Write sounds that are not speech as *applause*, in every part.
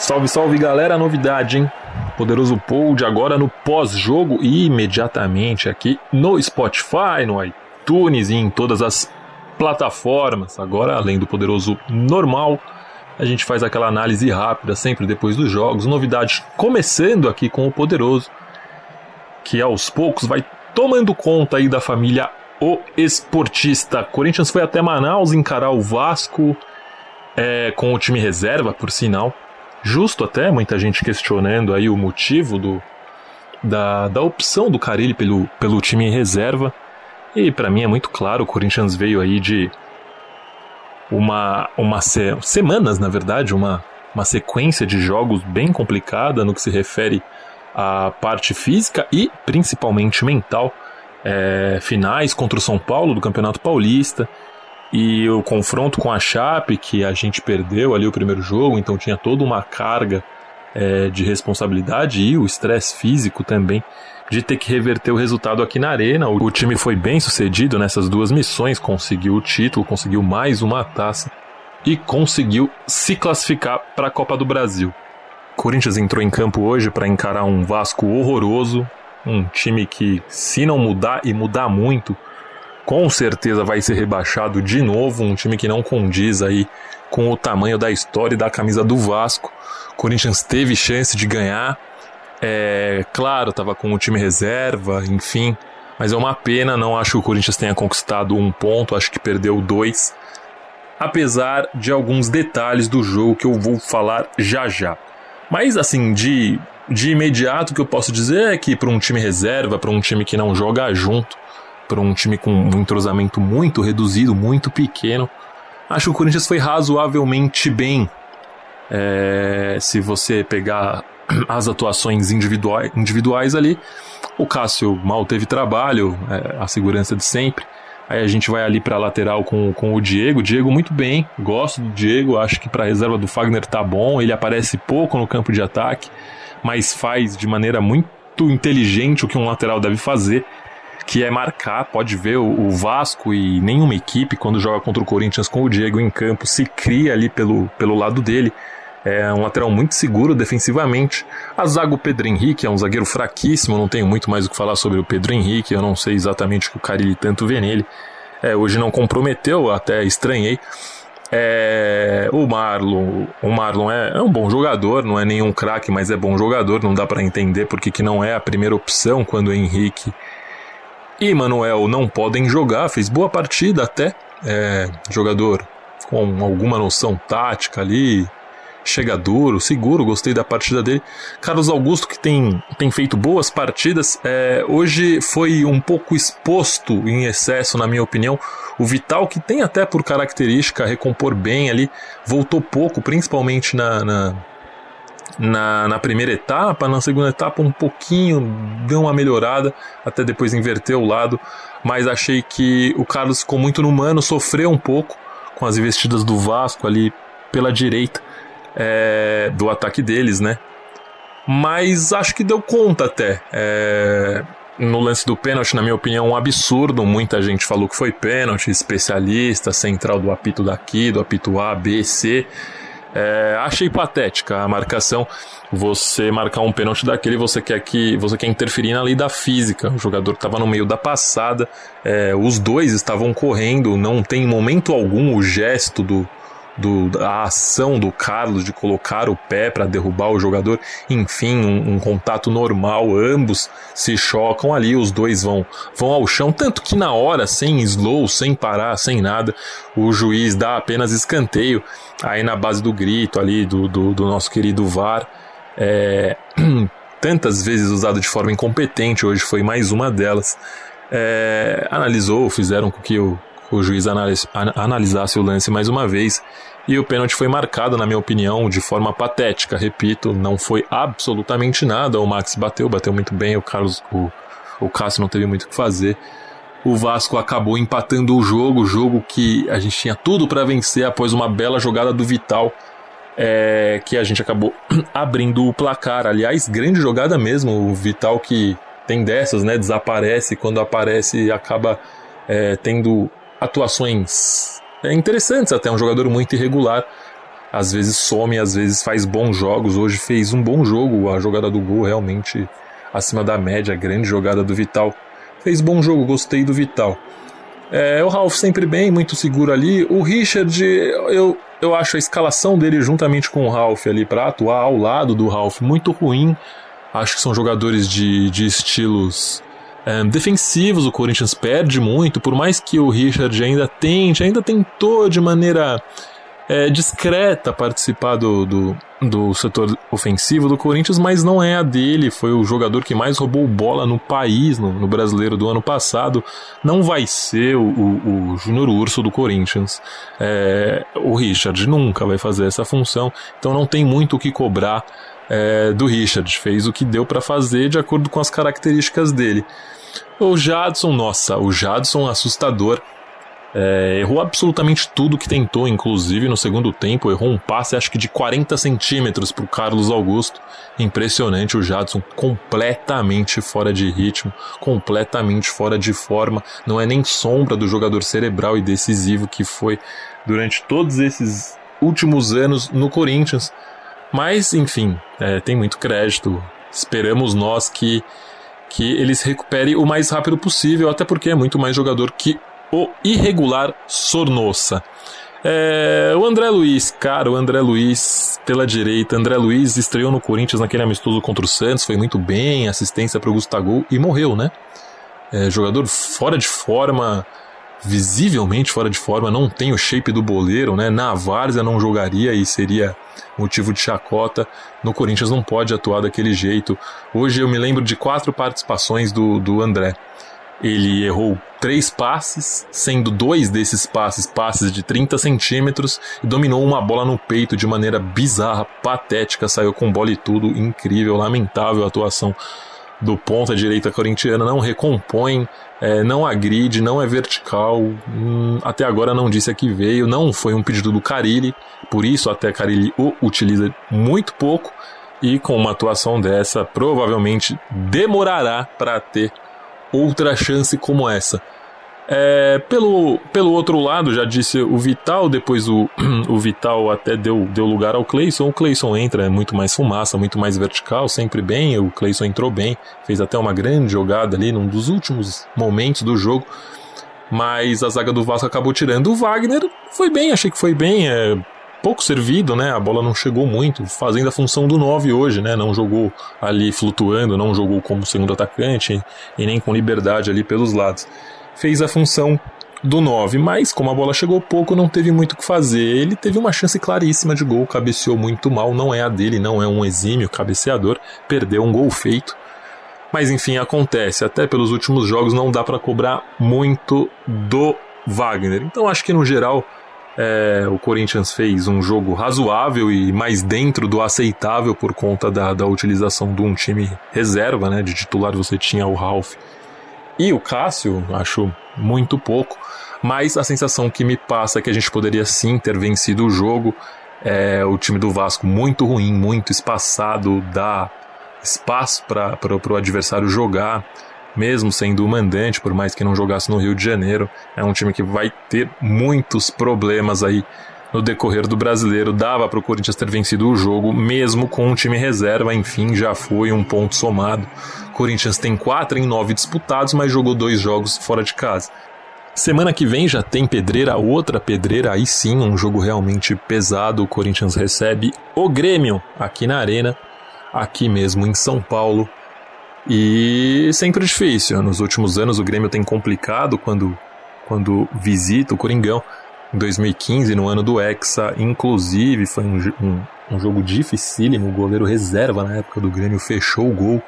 Salve, salve galera, novidade, hein? Poderoso Pold agora no pós-jogo e imediatamente aqui no Spotify, no iTunes e em todas as plataformas. Agora, além do Poderoso normal, a gente faz aquela análise rápida sempre depois dos jogos. Novidade começando aqui com o Poderoso, que aos poucos vai tomando conta aí da família O Esportista. Corinthians foi até Manaus encarar o Vasco é, com o time reserva, por sinal. Justo até, muita gente questionando aí o motivo do, da, da opção do Carilli pelo, pelo time reserva. E para mim é muito claro, o Corinthians veio aí de uma, uma se, semanas, na verdade, uma, uma sequência de jogos bem complicada no que se refere à parte física e principalmente mental. É, finais contra o São Paulo do Campeonato Paulista, e o confronto com a Chape, que a gente perdeu ali o primeiro jogo, então tinha toda uma carga é, de responsabilidade e o estresse físico também de ter que reverter o resultado aqui na Arena. O time foi bem sucedido nessas duas missões, conseguiu o título, conseguiu mais uma taça e conseguiu se classificar para a Copa do Brasil. Corinthians entrou em campo hoje para encarar um Vasco horroroso, um time que, se não mudar e mudar muito, com certeza vai ser rebaixado de novo, um time que não condiz aí com o tamanho da história e da camisa do Vasco. Corinthians teve chance de ganhar, é claro, estava com o time reserva, enfim, mas é uma pena. Não acho que o Corinthians tenha conquistado um ponto, acho que perdeu dois, apesar de alguns detalhes do jogo que eu vou falar já já. Mas assim, de, de imediato, o que eu posso dizer é que para um time reserva, para um time que não joga junto, para um time com um entrosamento muito reduzido, muito pequeno. Acho que o Corinthians foi razoavelmente bem. É, se você pegar *clears throat* as atuações individuais, individuais ali, o Cássio mal teve trabalho, é, a segurança de sempre. Aí a gente vai ali para a lateral com, com o Diego. Diego muito bem, gosto do Diego, acho que para a reserva do Fagner tá bom. Ele aparece pouco no campo de ataque, mas faz de maneira muito inteligente o que um lateral deve fazer que é marcar. Pode ver o, Vasco e nenhuma equipe, quando joga contra o Corinthians com o Diego em campo, se cria ali pelo, pelo lado dele. É um lateral muito seguro defensivamente. A zaga o Pedro Henrique é um zagueiro fraquíssimo, não tenho muito mais o que falar sobre o Pedro Henrique, eu não sei exatamente o que o Carilli tanto vê nele. É, hoje não comprometeu, até estranhei. É, o Marlon, o Marlon é, é, um bom jogador, não é nenhum craque, mas é bom jogador, não dá para entender porque que não é a primeira opção quando o Henrique e Manuel não podem jogar, fez boa partida até, é, jogador com alguma noção tática ali, chega duro, seguro, gostei da partida dele. Carlos Augusto, que tem, tem feito boas partidas, é, hoje foi um pouco exposto em excesso, na minha opinião. O Vital, que tem até por característica recompor bem ali, voltou pouco, principalmente na, na na, na primeira etapa, na segunda etapa um pouquinho deu uma melhorada, até depois inverteu o lado, mas achei que o Carlos ficou muito no mano, sofreu um pouco com as investidas do Vasco ali pela direita é, do ataque deles, né? Mas acho que deu conta até. É, no lance do pênalti, na minha opinião, um absurdo. Muita gente falou que foi pênalti, especialista, central do apito daqui, do apito A, B, C. É, achei patética a marcação. Você marcar um pênalti daquele, você quer que você quer interferir na lei da física. O jogador estava no meio da passada, é, os dois estavam correndo, não tem momento algum o gesto do, do, a ação do Carlos de colocar o pé para derrubar o jogador, enfim, um, um, contato normal, ambos se chocam ali, os dois vão, vão ao chão, tanto que na hora, sem slow, sem parar, sem nada, o juiz dá apenas escanteio, aí na base do grito ali do, do, do nosso querido VAR, é, *clears throat* tantas vezes usado de forma incompetente, hoje foi mais uma delas, é, analisou, fizeram com que o, o juiz analisasse o lance mais uma vez e o pênalti foi marcado, na minha opinião, de forma patética. Repito, não foi absolutamente nada. O Max bateu, bateu muito bem, o Carlos, o, o Cássio não teve muito o que fazer. O Vasco acabou empatando o jogo, jogo que a gente tinha tudo para vencer após uma bela jogada do Vital, é, que a gente acabou *clears throat* abrindo o placar. Aliás, grande jogada mesmo, o Vital que tem dessas, né? Desaparece, quando aparece acaba é, tendo atuações é, interessantes até, um jogador muito irregular. às vezes some, às vezes faz bons jogos. Hoje fez um bom jogo, a jogada do gol realmente acima da média, grande jogada do Vital. Fez bom jogo, gostei do Vital. É, o Ralph sempre bem, muito seguro ali. O Richard, eu, eu acho a escalação dele juntamente com o Ralph ali para atuar ao lado do Ralph muito ruim. Acho que são jogadores de, de estilos é, defensivos. O Corinthians perde muito, por mais que o Richard ainda tente, ainda tentou de maneira é, discreta participar do, do, do, setor ofensivo do Corinthians, mas não é a dele. Foi o jogador que mais roubou bola no país, no, no brasileiro do ano passado. Não vai ser o, o, o Júnior Urso do Corinthians. É, o Richard nunca vai fazer essa função, então não tem muito o que cobrar é, do Richard. Fez o que deu para fazer de acordo com as características dele. O Jadson, nossa, o Jadson assustador. É, errou absolutamente tudo que tentou, inclusive no segundo tempo. Errou um passe, acho que de 40 centímetros para o Carlos Augusto. Impressionante o Jadson, completamente fora de ritmo, completamente fora de forma. Não é nem sombra do jogador cerebral e decisivo que foi durante todos esses últimos anos no Corinthians. Mas, enfim, é, tem muito crédito. Esperamos nós que, que ele se recupere o mais rápido possível, até porque é muito mais jogador que o irregular Sornossa. É, o André Luiz, cara, o André Luiz pela direita. André Luiz estreou no Corinthians naquele amistoso contra o Santos, foi muito bem, assistência para o Gustavo e morreu, né? É, jogador fora de forma, visivelmente fora de forma, não tem o shape do boleiro, né? Na várzea não jogaria e seria motivo de chacota. No Corinthians não pode atuar daquele jeito. Hoje eu me lembro de quatro participações do, do André. Ele errou três passes, sendo dois desses passes passes de 30 centímetros, e dominou uma bola no peito de maneira bizarra, patética, saiu com bola e tudo, incrível, lamentável a atuação do ponta direita corintiana, não recompõe, é, não agride, não é vertical, hum, até agora não disse a que veio, não foi um pedido do Carilli, por isso até Carilli o utiliza muito pouco, e com uma atuação dessa, provavelmente demorará para ter outra chance como essa. É, pelo, pelo outro lado, já disse o Vital, depois o, *clears throat* o Vital até deu, deu lugar ao Cleison. O Cleison entra, é muito mais fumaça, muito mais vertical, sempre bem. O Cleison entrou bem, fez até uma grande jogada ali num dos últimos momentos do jogo. Mas a zaga do Vasco acabou tirando. O Wagner foi bem, achei que foi bem. É, pouco servido, né? A bola não chegou muito, fazendo a função do 9 hoje, né? Não jogou ali flutuando, não jogou como segundo atacante e nem com liberdade ali pelos lados. Fez a função do 9, mas como a bola chegou pouco, não teve muito o que fazer. Ele teve uma chance claríssima de gol, cabeceou muito mal, não é a dele, não é um exímio cabeceador, perdeu um gol feito. Mas enfim, acontece, até pelos últimos jogos não dá para cobrar muito do Wagner. Então acho que no geral é, o Corinthians fez um jogo razoável e mais dentro do aceitável por conta da, da utilização de um time reserva, né? De titular você tinha o Ralph e o Cássio, acho muito pouco, mas a sensação que me passa é que a gente poderia sim ter vencido o jogo. É, o time do Vasco muito ruim, muito espaçado, dá espaço para o adversário jogar mesmo sendo o mandante, por mais que não jogasse no Rio de Janeiro. É um time que vai ter muitos problemas aí no decorrer do brasileiro. Dava para o Corinthians ter vencido o jogo, mesmo com um time reserva. Enfim, já foi um ponto somado. O Corinthians tem 4 em 9 disputados, mas jogou dois jogos fora de casa. Semana que vem já tem pedreira, outra pedreira, aí sim, um jogo realmente pesado. O Corinthians recebe o Grêmio aqui na Arena, aqui mesmo em São Paulo. E sempre difícil. Nos últimos anos o Grêmio tem complicado quando, quando visita o Coringão. Em 2015, no ano do Hexa, inclusive, foi um, um, um jogo dificílimo. O goleiro reserva na época do Grêmio fechou o gol.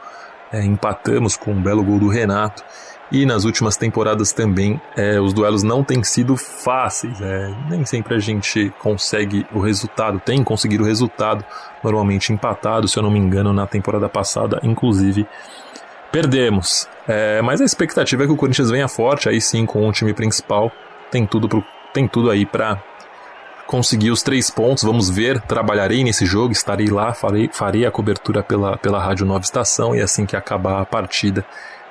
É, empatamos com um belo gol do Renato. E nas últimas temporadas também é, os duelos não têm sido fáceis. É, nem sempre a gente consegue o resultado, tem conseguido o resultado, normalmente empatado, se eu não me engano, na temporada passada, inclusive Perdemos. É, mas a expectativa é que o Corinthians venha forte, aí sim, com o time principal. Tem tudo, pro, tem tudo aí para conseguir os três pontos. Vamos ver, trabalharei nesse jogo, estarei lá, farei, farei a cobertura pela, pela Rádio Nova Estação e assim que acabar a partida,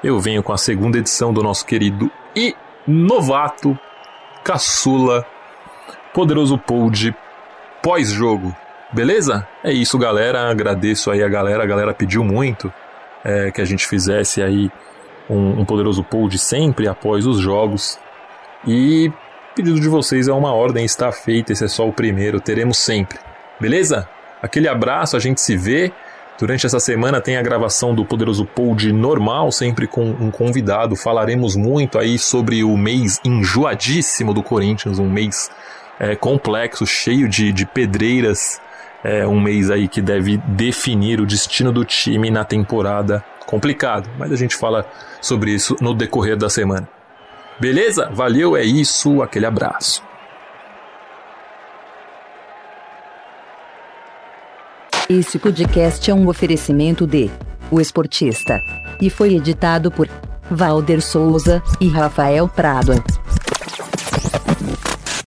eu venho com a segunda edição do nosso querido e novato, caçula, poderoso Pod pós-jogo. Beleza? É isso, galera. Agradeço aí a galera. A galera pediu muito é, que a gente fizesse aí um, um poderoso poll de sempre após os jogos. E pedido de vocês é uma ordem, está feita. Esse é só o primeiro. Teremos sempre. Beleza? Aquele abraço, a gente se vê. Durante essa semana tem a gravação do Poderoso Pod normal, sempre com um convidado. Falaremos muito aí sobre o mês enjoadíssimo do Corinthians, um mês é, complexo, cheio de, de pedreiras. É um mês aí que deve definir o destino do time na temporada. Complicado, mas a gente fala sobre isso no decorrer da semana. Beleza? Valeu, é isso, aquele abraço. Esse podcast é um oferecimento de O Esportista e foi editado por Valder Souza e Rafael Prado.